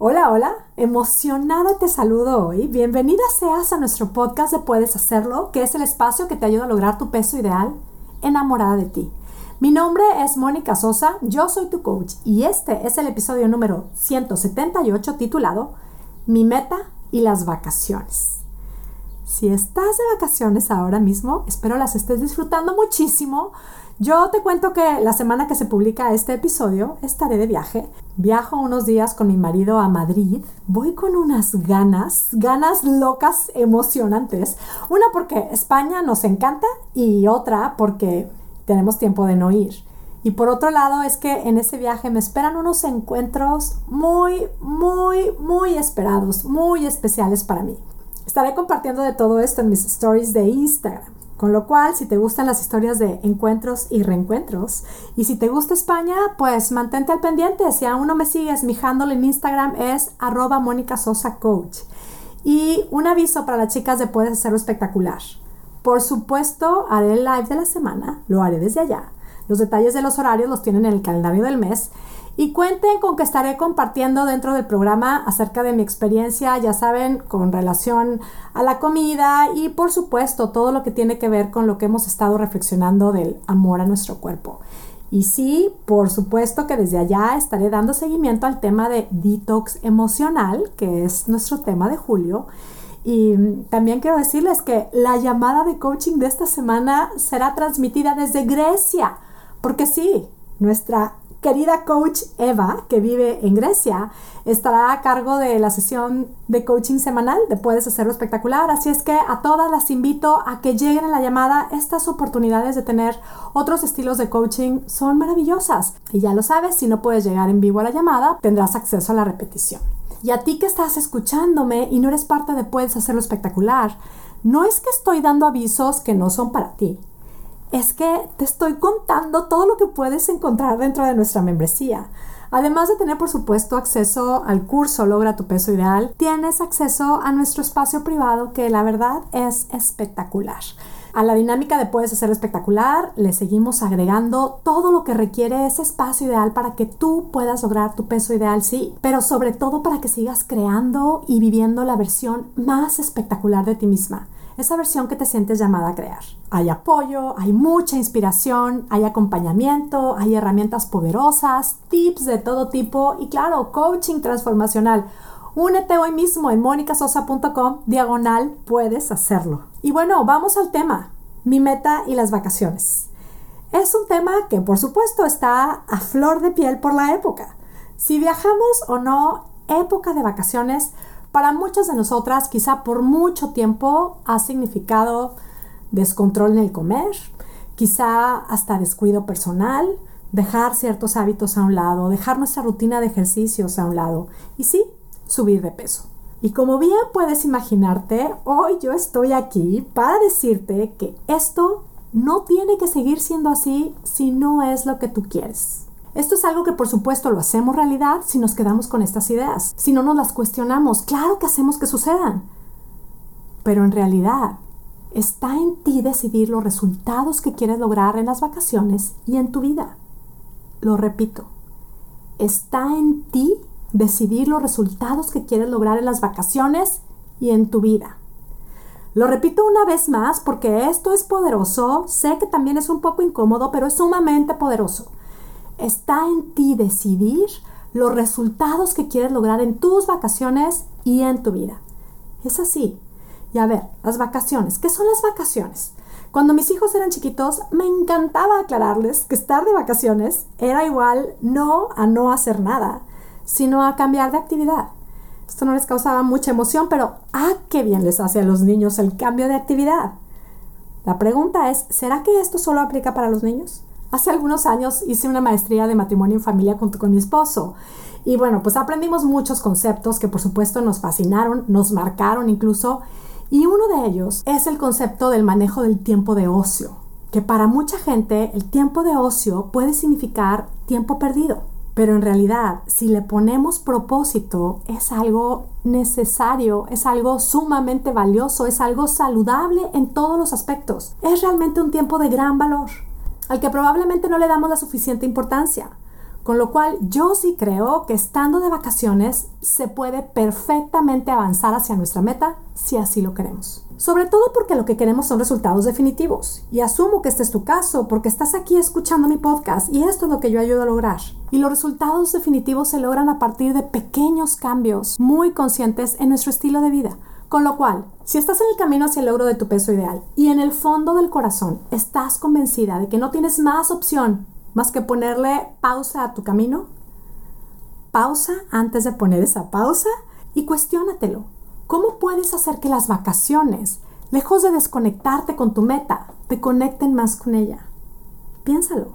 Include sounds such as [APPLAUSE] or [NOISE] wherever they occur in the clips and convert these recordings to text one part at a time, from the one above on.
Hola, hola, emocionada te saludo hoy. Bienvenida seas a nuestro podcast de Puedes Hacerlo, que es el espacio que te ayuda a lograr tu peso ideal enamorada de ti. Mi nombre es Mónica Sosa, yo soy tu coach y este es el episodio número 178 titulado Mi meta y las vacaciones. Si estás de vacaciones ahora mismo, espero las estés disfrutando muchísimo. Yo te cuento que la semana que se publica este episodio estaré de viaje. Viajo unos días con mi marido a Madrid. Voy con unas ganas, ganas locas, emocionantes. Una porque España nos encanta y otra porque tenemos tiempo de no ir. Y por otro lado es que en ese viaje me esperan unos encuentros muy, muy, muy esperados, muy especiales para mí. Estaré compartiendo de todo esto en mis stories de Instagram. Con lo cual, si te gustan las historias de encuentros y reencuentros, y si te gusta España, pues mantente al pendiente. Si aún no me sigues, mi handle en Instagram es arroba Mónica Sosa Coach. Y un aviso para las chicas de Puedes Hacerlo Espectacular. Por supuesto, haré el live de la semana, lo haré desde allá. Los detalles de los horarios los tienen en el calendario del mes y cuenten con que estaré compartiendo dentro del programa acerca de mi experiencia, ya saben, con relación a la comida y por supuesto todo lo que tiene que ver con lo que hemos estado reflexionando del amor a nuestro cuerpo. Y sí, por supuesto que desde allá estaré dando seguimiento al tema de detox emocional, que es nuestro tema de julio. Y también quiero decirles que la llamada de coaching de esta semana será transmitida desde Grecia, porque sí, nuestra querida coach Eva, que vive en Grecia, estará a cargo de la sesión de coaching semanal de Puedes Hacerlo Espectacular. Así es que a todas las invito a que lleguen a la llamada. Estas oportunidades de tener otros estilos de coaching son maravillosas. Y ya lo sabes, si no puedes llegar en vivo a la llamada, tendrás acceso a la repetición. Y a ti que estás escuchándome y no eres parte de Puedes Hacerlo Espectacular, no es que estoy dando avisos que no son para ti es que te estoy contando todo lo que puedes encontrar dentro de nuestra membresía. Además de tener, por supuesto, acceso al curso Logra tu peso ideal, tienes acceso a nuestro espacio privado que la verdad es espectacular. A la dinámica de Puedes hacer espectacular le seguimos agregando todo lo que requiere ese espacio ideal para que tú puedas lograr tu peso ideal, sí, pero sobre todo para que sigas creando y viviendo la versión más espectacular de ti misma esa versión que te sientes llamada a crear. Hay apoyo, hay mucha inspiración, hay acompañamiento, hay herramientas poderosas, tips de todo tipo y claro, coaching transformacional. Únete hoy mismo en monicasosa.com diagonal, puedes hacerlo. Y bueno, vamos al tema, mi meta y las vacaciones. Es un tema que por supuesto está a flor de piel por la época. Si viajamos o no, época de vacaciones para muchas de nosotras, quizá por mucho tiempo, ha significado descontrol en el comer, quizá hasta descuido personal, dejar ciertos hábitos a un lado, dejar nuestra rutina de ejercicios a un lado y sí, subir de peso. Y como bien puedes imaginarte, hoy yo estoy aquí para decirte que esto no tiene que seguir siendo así si no es lo que tú quieres. Esto es algo que por supuesto lo hacemos realidad si nos quedamos con estas ideas, si no nos las cuestionamos. Claro que hacemos que sucedan. Pero en realidad está en ti decidir los resultados que quieres lograr en las vacaciones y en tu vida. Lo repito, está en ti decidir los resultados que quieres lograr en las vacaciones y en tu vida. Lo repito una vez más porque esto es poderoso, sé que también es un poco incómodo, pero es sumamente poderoso. Está en ti decidir los resultados que quieres lograr en tus vacaciones y en tu vida. Es así. Y a ver, las vacaciones. ¿Qué son las vacaciones? Cuando mis hijos eran chiquitos, me encantaba aclararles que estar de vacaciones era igual no a no hacer nada, sino a cambiar de actividad. Esto no les causaba mucha emoción, pero ¡ah, qué bien les hace a los niños el cambio de actividad! La pregunta es, ¿será que esto solo aplica para los niños? Hace algunos años hice una maestría de matrimonio en familia junto con mi esposo. Y bueno, pues aprendimos muchos conceptos que por supuesto nos fascinaron, nos marcaron incluso. Y uno de ellos es el concepto del manejo del tiempo de ocio, que para mucha gente el tiempo de ocio puede significar tiempo perdido. Pero en realidad, si le ponemos propósito, es algo necesario, es algo sumamente valioso, es algo saludable en todos los aspectos. Es realmente un tiempo de gran valor al que probablemente no le damos la suficiente importancia. Con lo cual yo sí creo que estando de vacaciones se puede perfectamente avanzar hacia nuestra meta si así lo queremos. Sobre todo porque lo que queremos son resultados definitivos. Y asumo que este es tu caso porque estás aquí escuchando mi podcast y esto es lo que yo ayudo a lograr. Y los resultados definitivos se logran a partir de pequeños cambios muy conscientes en nuestro estilo de vida. Con lo cual, si estás en el camino hacia el logro de tu peso ideal y en el fondo del corazón estás convencida de que no tienes más opción más que ponerle pausa a tu camino, pausa antes de poner esa pausa y cuestiónatelo. ¿Cómo puedes hacer que las vacaciones, lejos de desconectarte con tu meta, te conecten más con ella? Piénsalo.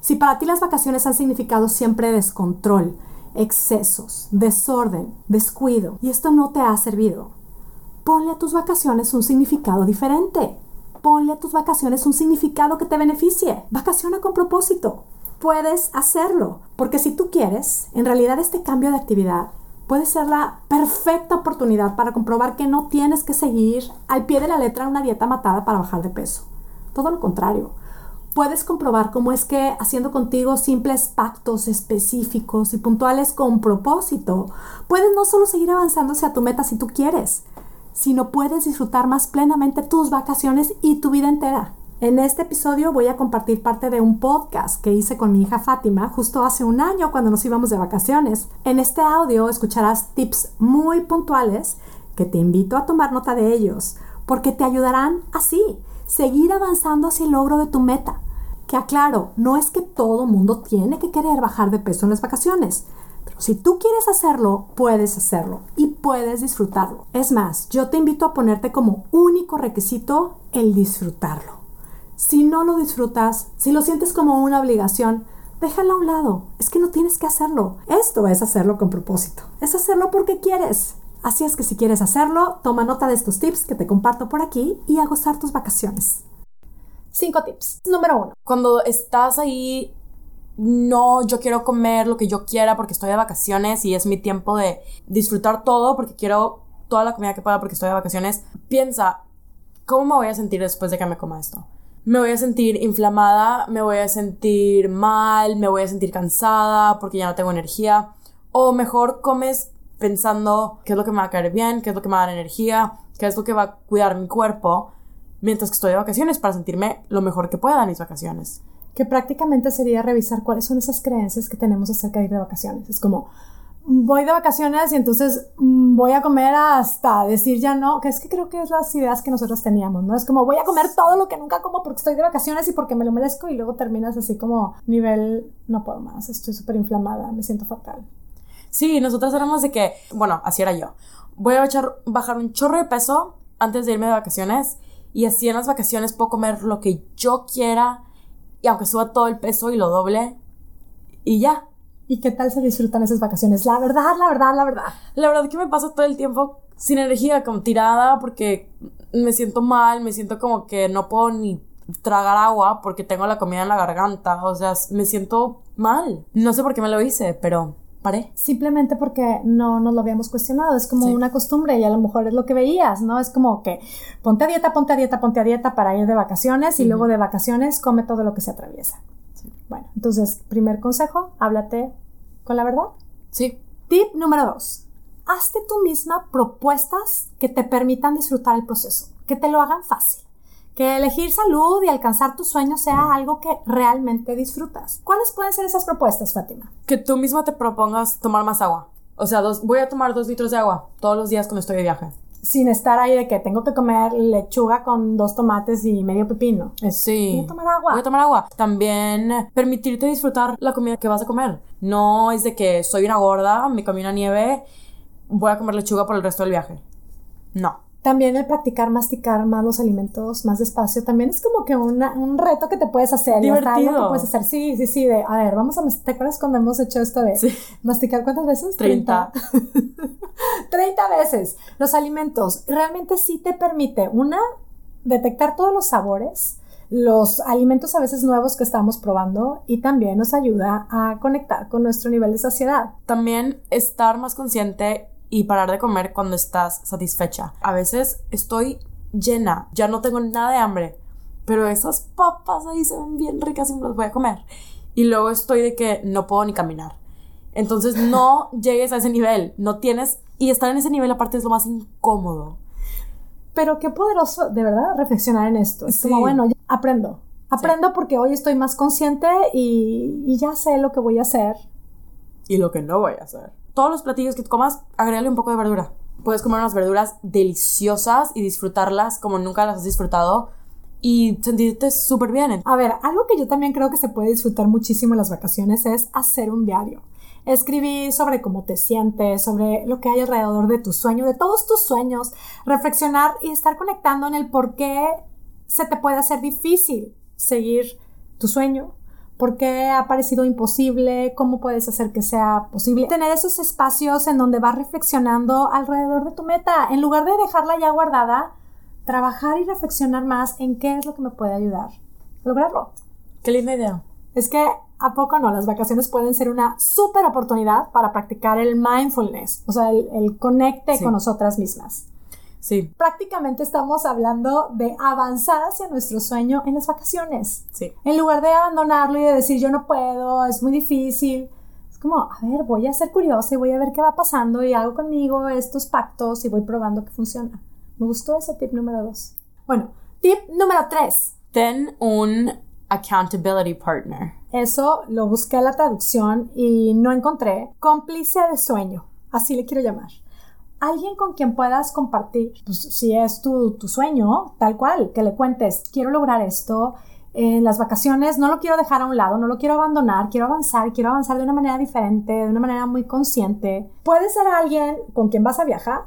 Si para ti las vacaciones han significado siempre descontrol, excesos, desorden, descuido, y esto no te ha servido, ponle a tus vacaciones un significado diferente ponle a tus vacaciones un significado que te beneficie. Vacaciona con propósito. Puedes hacerlo, porque si tú quieres, en realidad este cambio de actividad puede ser la perfecta oportunidad para comprobar que no tienes que seguir al pie de la letra una dieta matada para bajar de peso. Todo lo contrario. Puedes comprobar cómo es que haciendo contigo simples pactos específicos y puntuales con propósito, puedes no solo seguir avanzando hacia tu meta si tú quieres, sino puedes disfrutar más plenamente tus vacaciones y tu vida entera. En este episodio voy a compartir parte de un podcast que hice con mi hija Fátima justo hace un año cuando nos íbamos de vacaciones. En este audio escucharás tips muy puntuales que te invito a tomar nota de ellos porque te ayudarán así, seguir avanzando hacia el logro de tu meta. Que aclaro, no es que todo mundo tiene que querer bajar de peso en las vacaciones. Si tú quieres hacerlo, puedes hacerlo y puedes disfrutarlo. Es más, yo te invito a ponerte como único requisito el disfrutarlo. Si no lo disfrutas, si lo sientes como una obligación, déjalo a un lado. Es que no tienes que hacerlo. Esto es hacerlo con propósito. Es hacerlo porque quieres. Así es que si quieres hacerlo, toma nota de estos tips que te comparto por aquí y a gozar tus vacaciones. Cinco tips. Número uno. Cuando estás ahí no, yo quiero comer lo que yo quiera porque estoy de vacaciones y es mi tiempo de disfrutar todo porque quiero toda la comida que pueda porque estoy de vacaciones. Piensa, ¿cómo me voy a sentir después de que me coma esto? Me voy a sentir inflamada, me voy a sentir mal, me voy a sentir cansada porque ya no tengo energía. O mejor comes pensando qué es lo que me va a caer bien, qué es lo que me va a dar energía, qué es lo que va a cuidar mi cuerpo mientras que estoy de vacaciones para sentirme lo mejor que pueda en mis vacaciones que prácticamente sería revisar cuáles son esas creencias que tenemos acerca de ir de vacaciones. Es como, voy de vacaciones y entonces mm, voy a comer hasta decir ya no, que es que creo que es las ideas que nosotros teníamos, ¿no? Es como voy a comer todo lo que nunca como porque estoy de vacaciones y porque me lo merezco y luego terminas así como nivel, no puedo más, estoy súper inflamada, me siento fatal. Sí, nosotros éramos de que, bueno, así era yo. Voy a echar, bajar un chorro de peso antes de irme de vacaciones y así en las vacaciones puedo comer lo que yo quiera y aunque suba todo el peso y lo doble y ya. ¿Y qué tal se disfrutan esas vacaciones? La verdad, la verdad, la verdad. La verdad que me paso todo el tiempo sin energía, como tirada, porque me siento mal, me siento como que no puedo ni tragar agua porque tengo la comida en la garganta. O sea, me siento mal. No sé por qué me lo hice, pero paré. Simplemente porque no nos lo habíamos cuestionado. Es como una costumbre y a lo mejor es lo que veías, ¿no? Es como que ponte a dieta, ponte a dieta, ponte a dieta para ir de vacaciones y luego de vacaciones come todo lo que se atraviesa. Bueno, entonces, primer consejo, háblate con la verdad. Sí. Tip número dos. Hazte tú misma propuestas que te permitan disfrutar el proceso, que te lo hagan fácil que elegir salud y alcanzar tus sueños sea algo que realmente disfrutas. ¿Cuáles pueden ser esas propuestas, Fátima? Que tú misma te propongas tomar más agua. O sea, voy a tomar dos litros de agua todos los días cuando estoy de viaje. Sin estar ahí de que tengo que comer lechuga con dos tomates y medio pepino. sí. Voy a tomar agua. Voy a tomar agua. También permitirte disfrutar la comida que vas a comer. No es de que soy una gorda, me comí una nieve, voy a comer lechuga por el resto del viaje. No. También el practicar masticar más los alimentos más despacio también es como que un reto que te puedes hacer. Divertido. que puedes hacer. Sí, sí, sí. De, a ver, vamos a... ¿Te acuerdas cuando hemos hecho esto de masticar cuántas veces? 30. 30 [LAUGHS] veces. Los alimentos realmente sí te permite, una, detectar todos los sabores, los alimentos a veces nuevos que estamos probando y también nos ayuda a conectar con nuestro nivel de saciedad. También estar más consciente y parar de comer cuando estás satisfecha. A veces estoy llena, ya no tengo nada de hambre, pero esas papas ahí se ven bien ricas y me las voy a comer. y luego estoy de que no puedo ni caminar. Entonces no [LAUGHS] llegues a ese nivel, no tienes, y estar en ese nivel aparte es lo más incómodo. Pero qué poderoso, de verdad, reflexionar en esto. Es como, bueno, ya aprendo. Aprendo porque hoy estoy más consciente y, y ya sé lo que voy a hacer. Y lo que no voy a hacer. Todos los platillos que comas, agrégale un poco de verdura. Puedes comer unas verduras deliciosas y disfrutarlas como nunca las has disfrutado y sentirte súper bien. A ver, algo que yo también creo que se puede disfrutar muchísimo en las vacaciones es hacer un diario. Escribir sobre cómo te sientes, sobre lo que hay alrededor de tu sueño, de todos tus sueños, reflexionar y estar conectando en el por qué se te puede hacer difícil seguir tu sueño, por qué ha parecido imposible, cómo puedes hacer que sea posible. Tener esos espacios en donde vas reflexionando alrededor de tu meta, en lugar de dejarla ya guardada, trabajar y reflexionar más en qué es lo que me puede ayudar a lograrlo. Qué linda idea. Es que ¿A poco no? Las vacaciones pueden ser una súper oportunidad para practicar el mindfulness, o sea, el, conecte con nosotras mismas. Sí. Prácticamente estamos hablando de avanzar hacia nuestro sueño en las vacaciones. Sí. En lugar de abandonarlo y de decir yo no puedo, es muy difícil. Es como, a ver, voy a ser curiosa y voy a ver qué va pasando y hago conmigo estos pactos y voy probando que funciona. Me gustó ese tip número dos. Bueno, tip número tres. Ten un accountability partner. Eso lo busqué en la traducción y no encontré. Cómplice de sueño, así le quiero llamar. Alguien con quien puedas compartir, pues, si es tu, tu sueño, tal cual, que le cuentes, quiero lograr esto, en las vacaciones no lo quiero dejar a un lado, no lo quiero abandonar, quiero avanzar, quiero avanzar de una manera diferente, de una manera muy consciente. Puede ser alguien con quien vas a viajar,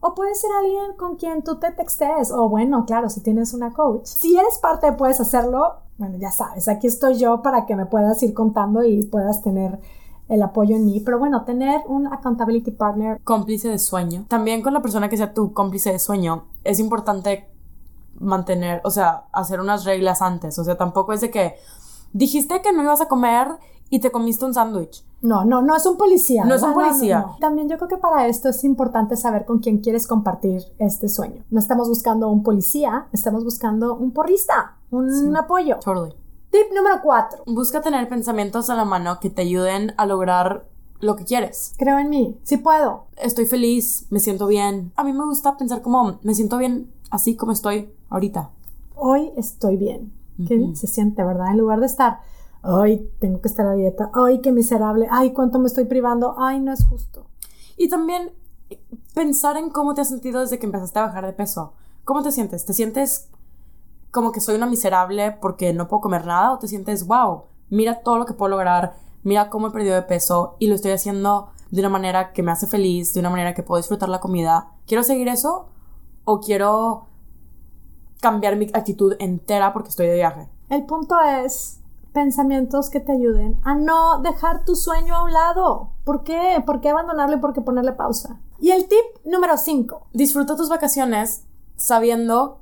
o puede ser alguien con quien tú te textes, o bueno, claro, si tienes una coach. Si eres parte, puedes hacerlo bueno, ya sabes, aquí estoy yo para que me puedas ir contando y puedas tener el apoyo en mí. Pero bueno, tener un accountability partner. Cómplice de sueño. También con la persona que sea tu cómplice de sueño, es importante mantener, o sea, hacer unas reglas antes. O sea, tampoco es de que dijiste que no ibas a comer y te comiste un sándwich. No, no, no es un policía. No es un policía. También yo creo que para esto es importante saber con quién quieres compartir este sueño. No estamos buscando un policía, estamos buscando un porrista, un apoyo. Totally. Tip número cuatro. Busca tener pensamientos a la mano que te ayuden a lograr lo que quieres. Creo en mí, sí puedo. Estoy feliz, me siento bien. A mí me gusta pensar como me siento bien así como estoy ahorita. Hoy estoy bien. Qué bien se siente, ¿verdad? En lugar de estar ay, tengo que estar a dieta, ay, qué miserable, ay, cuánto me estoy privando, ay, no es justo. Y también pensar en cómo te has sentido desde que empezaste a bajar de peso. ¿Cómo te sientes? ¿Te sientes como que soy una miserable porque no puedo comer nada? ¿O te sientes, wow, mira todo lo que puedo lograr, mira cómo he perdido de peso y lo estoy haciendo de una manera que me hace feliz, de una manera que puedo disfrutar la comida? ¿Quiero seguir eso? ¿O quiero cambiar mi actitud entera porque estoy de viaje? El punto es pensamientos que te ayuden a no dejar tu sueño a un lado. ¿Por qué? ¿Por qué abandonarlo y por qué ponerle pausa? Y el tip número 5. Disfruta tus vacaciones sabiendo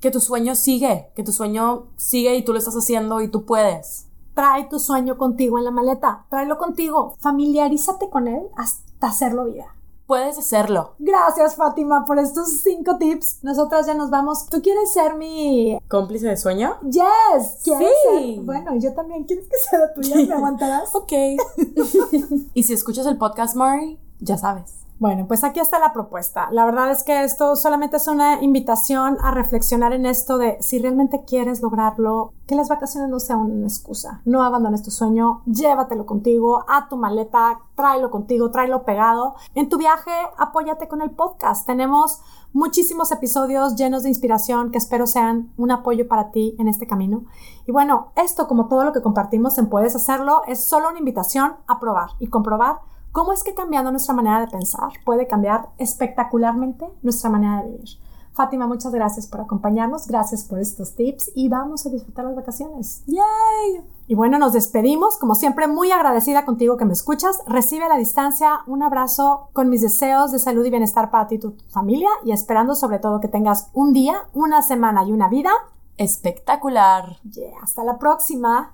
que tu sueño sigue, que tu sueño sigue y tú lo estás haciendo y tú puedes. Trae tu sueño contigo en la maleta, tráelo contigo, familiarízate con él hasta hacerlo vida. Puedes hacerlo. Gracias, Fátima, por estos cinco tips. Nosotras ya nos vamos. ¿Tú quieres ser mi cómplice de sueño? Yes. Sí. Bueno, yo también. ¿Quieres que sea la tuya? ¿Me [LAUGHS] aguantarás? ok. [LAUGHS] y si escuchas el podcast, Mari, ya sabes. Bueno, pues aquí está la propuesta. La verdad es que esto solamente es una invitación a reflexionar en esto de si realmente quieres lograrlo, que las vacaciones no sean una excusa. No abandones tu sueño, llévatelo contigo, a tu maleta, tráelo contigo, tráelo pegado. En tu viaje, apóyate con el podcast. Tenemos muchísimos episodios llenos de inspiración que espero sean un apoyo para ti en este camino. Y bueno, esto como todo lo que compartimos en Puedes Hacerlo es solo una invitación a probar y comprobar cómo es que cambiando nuestra manera de pensar puede cambiar espectacularmente nuestra manera de vivir. Fátima, muchas gracias por acompañarnos, gracias por estos tips y vamos a disfrutar las vacaciones. ¡Yay! Y bueno, nos despedimos, como siempre, muy agradecida contigo que me escuchas. Recibe a la distancia un abrazo con mis deseos de salud y bienestar para ti y tu familia y esperando sobre todo que tengas un día, una semana y una vida espectacular. hasta la próxima.